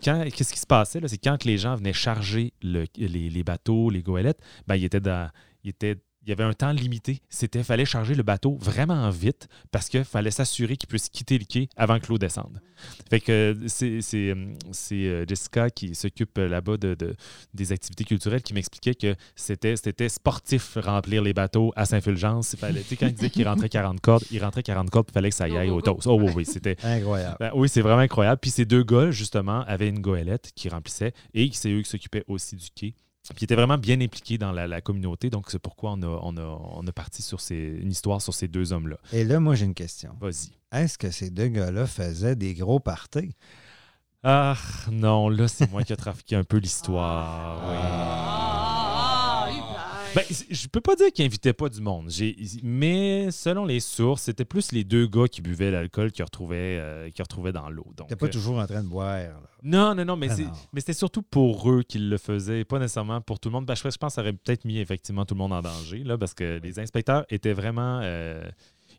qu'est-ce qui se passait, c'est quand les gens venaient charger le- les, bateaux, les goélettes, ben, il, était dans, il, était, il y avait un temps limité. C'était fallait charger le bateau vraiment vite parce qu'il fallait s'assurer qu'il puisse quitter le quai avant que l'eau descende. Fait que euh, c'est, euh, euh, Jessica qui s'occupe là-bas de, de- des activités culturelles qui m'expliquait que c'était, sportif remplir les bateaux à Saint-Fulgence. Fallait, tu sais, quand il disait qu'il rentrait 40 cordes, il rentrait 40 cordes, il fallait que ça y aille au toast. Oh oui, oui, c'était, Incroyable. ben oui, c'est vraiment incroyable. Puis ces deux gars, justement, avaient une goélette qui remplissait et c'est eux qui s'occupaient aussi du quai. Puis ils étaient vraiment bien impliqués dans la, la communauté. Donc, c'est pourquoi on a, on a, on a parti sur ces, une histoire sur ces deux hommes-là. Et là, moi, j'ai une question. Vas-y. Est-ce que ces deux gars-là faisaient des gros parties? Ah, non, là, c'est moi qui ai trafiqué un peu l'histoire. oui. Ah. Ben, je peux pas dire qu'ils invitaient pas du monde. Mais selon les sources, c'était plus les deux gars qui buvaient l'alcool qu'ils retrouvaient, euh, qu'ils retrouvaient dans l'eau. T'es pas euh, toujours en train de boire. là. Non, non, non, mais, Ah non. mais c'était surtout pour eux qu'ils le faisaient, pas nécessairement pour tout le monde. Ben, je, je pense que ça aurait peut-être mis effectivement tout le monde en danger, là, parce que les inspecteurs étaient vraiment. euh,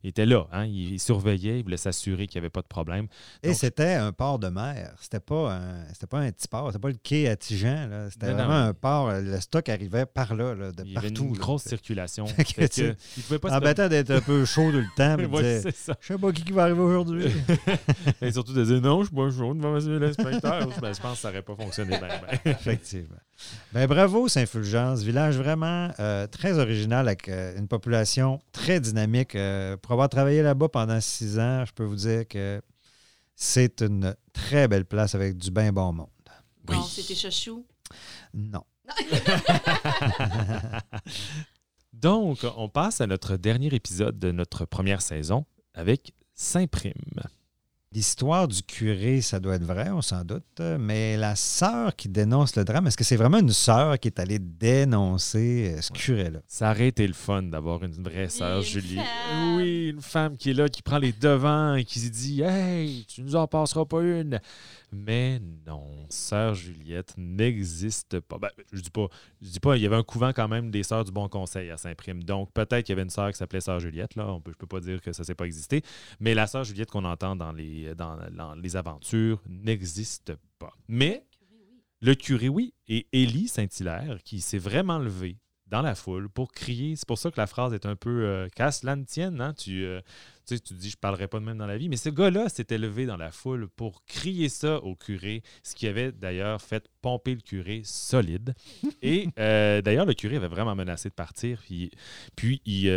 étaient là, hein, ils surveillaient, ils voulaient s'assurer qu'il n'y avait pas de problème. Et c'était un port de mer. C'était pas un, c'était pas un petit port. C'était pas le quai à Tijan. C'était vraiment non. un port. Le stock arrivait par là, là, de Il y avait partout. une là. grosse circulation. Fait que, pouvaient pas se d'être un peu chaud tout le temps. mais Ouais, c'est ça. Je sais pas qui qui va arriver aujourd'hui. Et surtout de dire non, je suis pas chaud devant l'inspecteur. Ben, je pense que ça n'aurait pas fonctionné bien. ben. Effectivement. Ben, bravo, Saint-Fulgence. Village vraiment euh, très original avec euh, une population très dynamique. Euh, pour avoir travaillé là-bas pendant six ans, je peux vous dire que c'est une très belle place avec du bien bon monde. Oui. Non, c'était chouchou. Non. Donc, on passe à notre dernier épisode de notre première saison avec Saint-Prime. L'histoire du curé, ça doit être vrai, on s'en doute, mais la sœur qui dénonce le drame, est-ce que c'est vraiment une sœur qui est allée dénoncer euh, ce curé-là? Ça aurait été le fun d'avoir une vraie sœur, Julie. femme. Oui, une femme qui est là, qui prend les devants et qui se dit Hey, tu nous en passeras pas une. Mais non, sœur Juliette n'existe pas. Ben, je dis pas, je dis pas, il y avait un couvent quand même des sœurs du Bon Conseil à Saint-Prime. Donc peut-être qu'il y avait une sœur qui s'appelait sœur Juliette. Là, on peut, je peux pas dire que ça s'est pas existé. Mais la sœur Juliette qu'on entend dans les, dans, dans les aventures n'existe pas. Mais le curé, oui, et Élie Saint-Hilaire, qui s'est vraiment levé dans la foule pour crier. C'est pour ça que la phrase est un peu euh, casse tienne. Hein? Tu, euh, tu sais, tu dis, je parlerai pas de même dans la vie. Mais ce gars-là s'était levé dans la foule pour crier ça au curé, ce qui avait d'ailleurs fait pomper le curé solide. Et euh, d'ailleurs, le curé avait vraiment menacé de partir. Puis, puis il,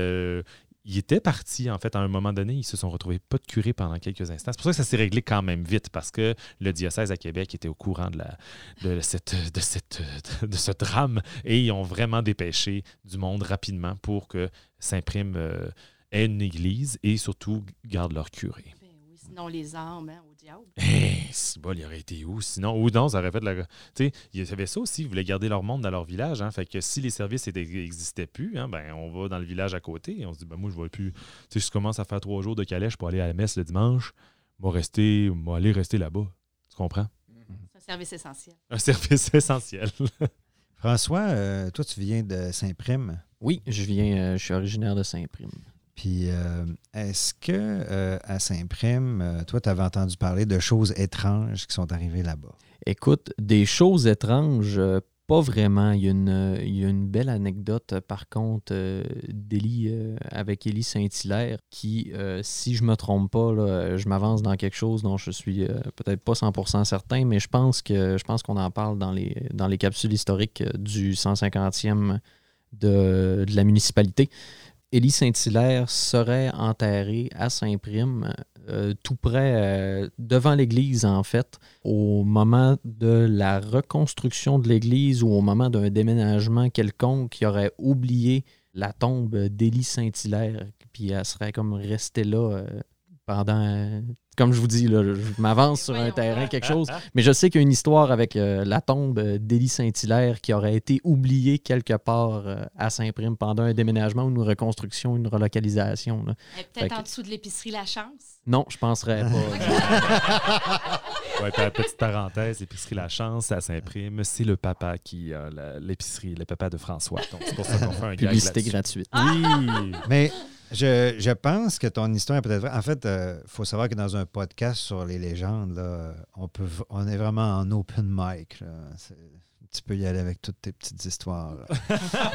euh, il était parti, en fait, à un moment donné. Ils se sont retrouvés pas de curé pendant quelques instants. C'est pour ça que ça s'est réglé quand même vite, parce que le diocèse à Québec était au courant de, cette, de, cette, ce drame et ils ont vraiment dépêché du monde rapidement pour que Saint-Prime euh, ait une église et surtout garde leur curé. Ben oui, sinon les armes hein, diable. Eh, c'est bon, il aurait été où sinon? Ou non, ça aurait fait de la. Tu sais, il y avait ça aussi, ils voulaient garder leur monde dans leur village. Hein, fait que si les services n'existaient plus, hein, ben, on va dans le village à côté et on se dit, ben, moi, je ne vais plus. Tu sais, je commence à faire trois jours de calèche pour aller à la messe le dimanche. Moi, rester, moi, aller rester là-bas. Tu comprends? C'est un service essentiel. Un service essentiel. François, euh, toi, tu viens de Saint-Prime? Oui, je viens, euh, je suis originaire de Saint-Prime. Puis, euh, est-ce que euh, à Saint-Prime, euh, toi, tu avais entendu parler de choses étranges qui sont arrivées là-bas? Écoute, des choses étranges, Pas vraiment. Il y a une, belle anecdote, par contre, d'Élie avec Élie Saint-Hilaire, qui, si je me trompe pas, je m'avance dans quelque chose dont je suis peut-être pas 100% certain, mais je pense que je pense qu'on en parle dans les, dans les capsules historiques du 150e de, de la municipalité. Élie Saint-Hilaire serait enterré à Saint-Prime, euh, tout près, euh, devant l'église en fait, au moment de la reconstruction de l'église ou au moment d'un déménagement quelconque. Qui aurait oublié la tombe d'Élie Saint-Hilaire, puis elle serait comme restée là euh, pendant... comme je vous dis, là, je m'avance sur un terrain, quelque chose, mais je sais qu'il y a une histoire avec euh, la tombe euh, d'Élie Saint-Hilaire qui aurait été oubliée quelque part euh, à Saint-Prime pendant un déménagement ou une reconstruction, une relocalisation. Peut-être que- en dessous de l'épicerie La Chance. Non, je penserais pas. Ouais, petite parenthèse, épicerie La Chance à Saint-Prime, c'est le papa qui a l'épicerie, le papa de François. Donc, c'est pour ça qu'on fait un Publicité gratuite. Oui! Mais je, je pense que ton histoire est peut-être vraie. En fait, il faut savoir que dans un podcast sur les légendes, là, on, peut, on est vraiment en open mic. là. Tu peux y aller avec toutes tes petites histoires. là.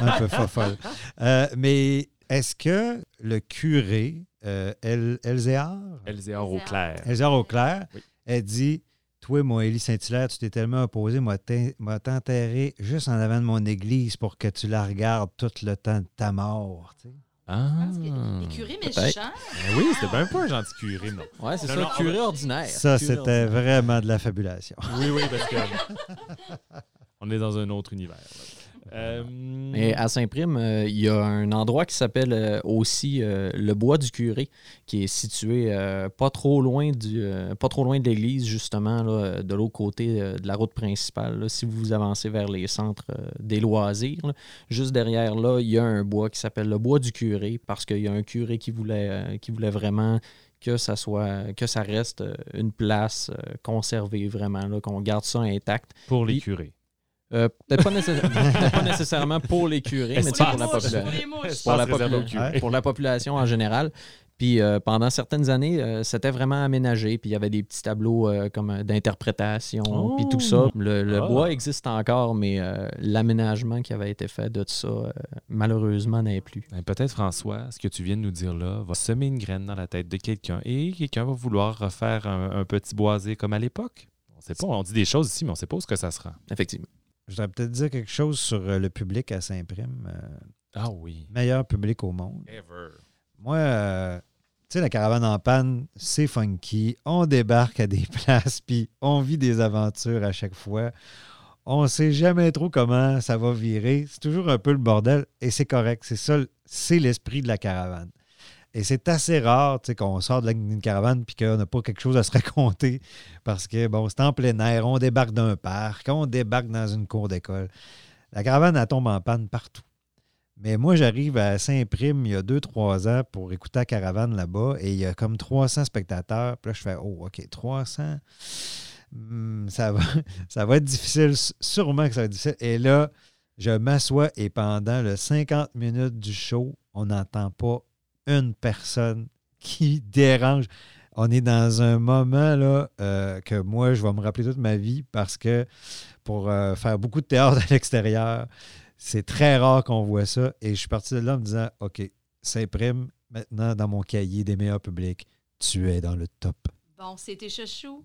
un peu fofolles. Euh, mais est-ce que le curé, euh, El, Elzéar, Elzéar au clair. Elzéar Auclair, Oui. elle dit Toi, moi, Élie Saint-Hilaire, tu t'es tellement opposé, moi, t'en- moi, t'enterrer juste en avant de mon église pour que tu la regardes tout le temps de ta mort. tu sais. Ah! Les curés méchants. Ben oui, c'était même pas un gentil curé, non. Ouais, c'est ça, non, curé ordinaire. Ça, c'était vraiment de la fabulation. Oui, oui, parce que on est dans un autre univers. là. Euh, Et à Saint-Prime, euh, il y a un endroit qui s'appelle euh, aussi euh, le Bois du Curé, qui est situé euh, pas trop loin du, euh, pas trop loin de l'église, justement, là, de l'autre côté euh, de la route principale. là. si vous avancez vers les centres euh, des loisirs, là, juste derrière là, il y a un bois qui s'appelle le Bois du Curé, parce qu'il y a un curé qui voulait, euh, qui voulait vraiment que ça soit que ça reste une place euh, conservée vraiment, là, qu'on garde ça intact. pour les Puis- curés. Euh, peut-être pas, nécessaire- peut-être pas nécessairement pour les curés, mais pour la, Pour pour, la popula- pour population en général. Puis euh, pendant certaines années, euh, c'était vraiment aménagé. Puis il y avait des petits tableaux euh, comme d'interprétation, puis tout ça. Le, le Ah. bois existe encore, mais euh, l'aménagement qui avait été fait de tout ça, euh, malheureusement, n'est plus. Ben, Peut-être, François, ce que tu viens de nous dire là va semer une graine dans la tête de quelqu'un et quelqu'un va vouloir refaire un, un petit boisé comme à l'époque. On sait pas, on dit des choses ici, mais on sait pas où ce que ça sera. Effectivement. Je voudrais peut-être dire quelque chose sur euh, le public à Saint-Prime. euh, Ah oui. meilleur public au monde. Ever. Moi, euh, tu sais, la caravane en panne, c'est funky. On débarque à des places, puis on vit des aventures à chaque fois. On sait jamais trop comment ça va virer. C'est toujours un peu le bordel, et c'est correct. C'est ça, c'est l'esprit de la caravane. Et c'est assez rare qu'on sort de d'une caravane puis qu'on n'a pas quelque chose à se raconter parce que, bon, c'est en plein air, on débarque d'un parc, on débarque dans une cour d'école. La caravane, elle tombe en panne partout. Mais moi, j'arrive à Saint-Prime il y a deux, trois ans pour écouter la caravane là-bas et il y a comme 300 spectateurs. Puis là, je fais, oh, OK, 300. Hmm, ça, va, ça va être difficile. Sûrement que ça va être difficile. Et là, je m'assois et pendant le 50 minutes du show, on n'entend pas une personne qui dérange. On est dans un moment là, euh, que moi, je vais me rappeler toute ma vie parce que pour euh, faire beaucoup de théâtre à l'extérieur, c'est très rare qu'on voit ça. Et je suis parti de là en me disant OK, s'imprime maintenant dans mon cahier des meilleurs publics. Tu es dans le top. Bon, c'était chouchou?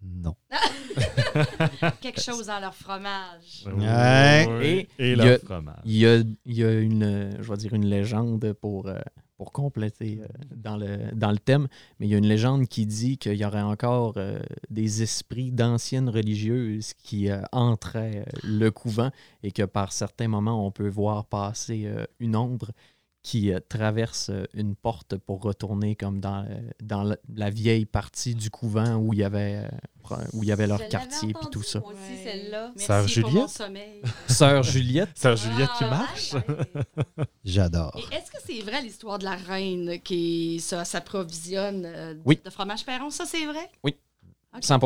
Non. Quelque chose dans leur fromage. Ouais. Et Et il y le a- fromage. Il y a, il y a une, je vais dire une légende pour, euh, pour compléter euh, dans, le, thème, mais il y a une légende qui dit qu'il y aurait encore euh, des esprits d'anciennes religieuses qui euh, entraient le couvent et que par certains moments, on peut voir passer une ombre qui euh, traverse euh, une porte pour retourner comme dans, euh, dans la, la vieille partie du couvent où il y avait, euh, où il y avait leur Je quartier et entendu, tout ça. Moi aussi, celle-là. Merci Sœur pour Juliette? mon sommeil. Sœur Juliette, Sœur Juliette qui Ah, marche. ouais. J'adore. Est-ce que c'est vrai l'histoire de la reine qui ça, s'approvisionne euh, Oui. de fromage perron? Ça, c'est vrai? Oui. Ok. 100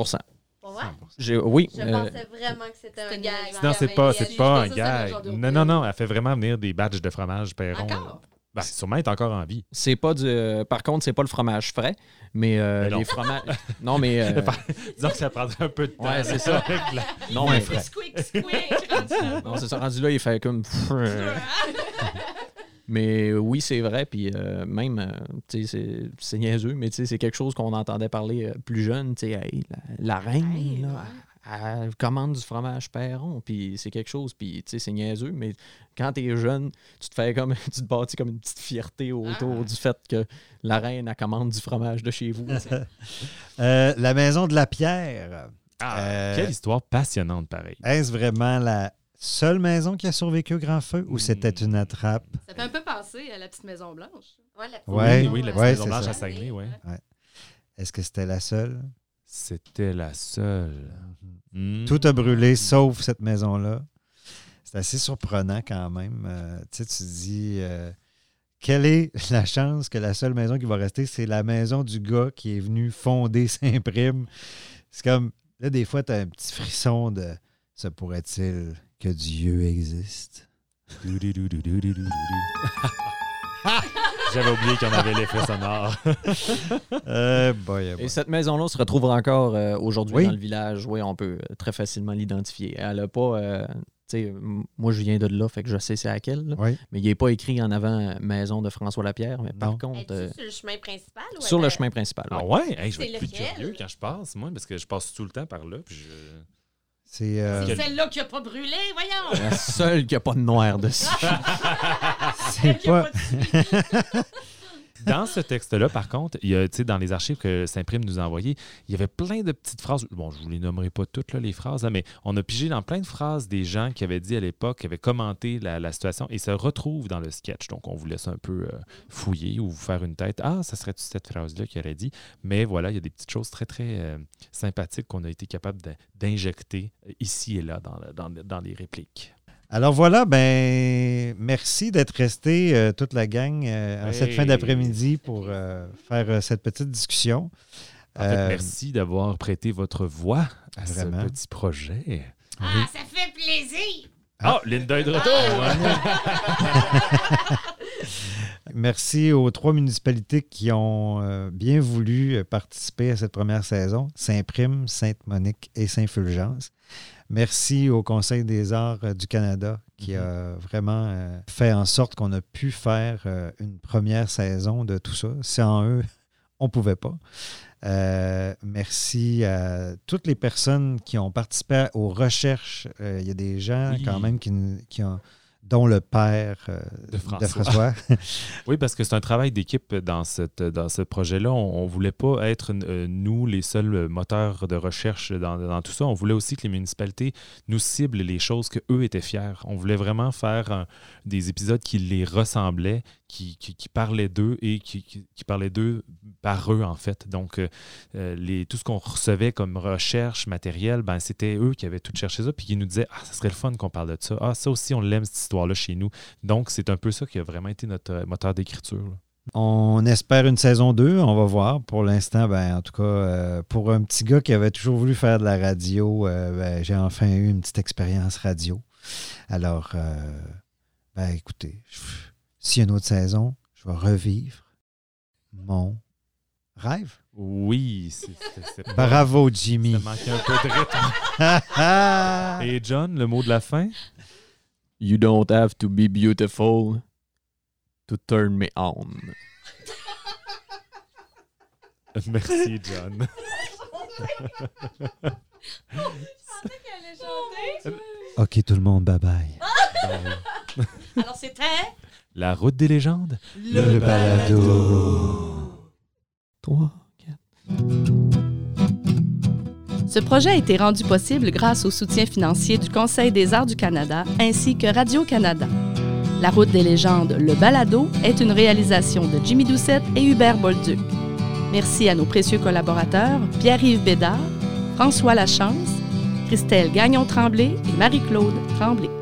J'ai- Oui. Je euh, pensais vraiment que c'était un gag. Non, c'est pas, c'est Je pas un gag. Non, non, non. Elle fait vraiment venir des badges de fromage Perron. Ben, sûrement, elle est encore en vie. C'est pas du. euh, par contre, c'est pas le fromage frais, mais, euh, Mais non. les fromages. non, mais. euh, Disons que ça prendrait un peu de temps. Ouais, c'est ça. Avec la- non, mais C'est squeak, squeak. Non, c'est ça. Rendu là, il fait comme. mais oui, c'est vrai. Puis euh, même, euh, tu sais, c'est- c'est niaiseux, mais tu sais, c'est quelque chose qu'on entendait parler euh, plus jeune. Tu sais, hey, la, la reine, Hey, là, ouais. elle commande du fromage perron. Puis c'est quelque chose. Puis tu sais, c'est niaiseux, mais quand t'es jeune, tu te fais comme. Tu te bâtis comme une petite fierté autour Ah. du fait que la reine, elle commande du fromage de chez vous. Euh, la maison de la pierre. Ah, Euh, Quelle histoire passionnante, pareil. Est-ce vraiment la seule maison qui a survécu au grand feu ou c'était une attrape? Ça fait un peu penser à la petite Maison Blanche. Ouais, la petite Ouais, oui, oui, la petite ouais, Maison Blanche ça. à Saguenay, ouais. Est-ce que c'était la seule? C'était la seule. Hmm. Tout a brûlé sauf cette maison-là. C'est assez surprenant quand même. Euh, tu sais, tu te dis, euh, quelle est la chance que la seule maison qui va rester, c'est la maison du gars qui est venu fonder Saint-Prime? C'est comme, là, des fois, tu as un petit frisson de se pourrait-il que Dieu existe? J'avais oublié qu'on avait l'effet sonore. Euh, boy, eh boy. Et cette maison-là se retrouve encore euh, aujourd'hui Oui. dans le village. Oui, on peut euh, très facilement l'identifier. Elle a pas. euh, tu sais, m- moi, je viens de là, fait que je sais c'est à laquelle. là. Oui. Mais il n'est pas écrit en avant maison de François Lapierre. Mais par contre, euh, sur le chemin principal? Ou sur le chemin principal. Ah ouais. ouais? Hey, je vais C'est être plus lequel? curieux quand je passe, moi, parce que je passe tout le temps par là. Puis je... C'est. euh, C'est celle-là qui a pas brûlé, voyons! La seule qui n'a pas de noir dessus. c'est pas. de- Dans ce texte-là, par contre, il y a, dans les archives que Saint-Prime nous a envoyées, il y avait plein de petites phrases. Bon, je ne vous les nommerai pas toutes, là, les phrases, hein, mais on a pigé dans plein de phrases des gens qui avaient dit à l'époque, qui avaient commenté la, situation et se retrouvent dans le sketch. Donc, on vous laisse un peu euh, fouiller ou vous faire une tête. Ah, ça serait-tu cette phrase-là qu'il aurait dit? Mais voilà, il y a des petites choses très, très euh, sympathiques qu'on a été capable d'injecter ici et là dans les répliques. Alors voilà, ben merci d'être resté euh, toute la gang euh, en cette fin Hey. d'après-midi pour euh, faire euh, cette petite discussion. En fait, Euh, merci d'avoir prêté votre voix à Vraiment. ce petit projet. Ah, ça fait plaisir! Ah, Linda est de retour! Merci aux trois municipalités qui ont bien voulu participer à cette première saison, Saint-Prime, Sainte-Monique et Saint-Fulgence. Merci au Conseil des arts euh, du Canada qui a vraiment euh, fait en sorte qu'on a pu faire euh, une première saison de tout ça. Sans eux, on ne pouvait pas. Euh, merci à toutes les personnes qui ont participé aux recherches. Euh, Il y a des gens Oui. quand même qui ont, dont le père euh, De François. François. Oui, parce que c'est un travail d'équipe dans, cette, dans ce projet-là. On ne voulait pas être, euh, nous, les seuls moteurs de recherche dans, dans tout ça. On voulait aussi que les municipalités nous ciblent les choses qu'eux étaient fiers. On voulait vraiment faire des épisodes qui les ressemblaient, qui, qui, parlaient d'eux et qui, qui, parlaient d'eux par eux, en fait. Donc, euh, euh, tout ce qu'on recevait comme recherche matérielle, ben, c'était eux qui avaient tout cherché ça, puis qui nous disaient Ah, ça serait le fun qu'on parle de ça. Ah, ça aussi, on l'aime, cette histoire-là, chez nous. Donc, c'est un peu ça qui a vraiment été notre euh, moteur d'écriture. On espère une saison 2, on va voir. Pour l'instant, ben, en tout cas, pour un petit gars qui avait toujours voulu faire de la radio, ben, j'ai enfin eu une petite expérience radio. Alors, ben, écoutez, s'il y a une autre saison, je vais revivre mon rêve. Oui, c'est- Bravo, Jimmy. Ça manquait un peu de rythme. Et John, le mot de la fin? You don't have to be beautiful to turn me on. Merci, John. OK, tout le monde, bye-bye. Alors, c'était La route des légendes? Le balado. Toi? Ce projet a été rendu possible grâce au soutien financier du Conseil des arts du Canada ainsi que Radio-Canada. La route des légendes, le balado, est une réalisation de Jimmy Doucette et Hubert Bolduc. Merci à nos précieux collaborateurs Pierre-Yves Bédard, François Lachance, Christelle Gagnon-Tremblay et Marie-Claude Tremblay.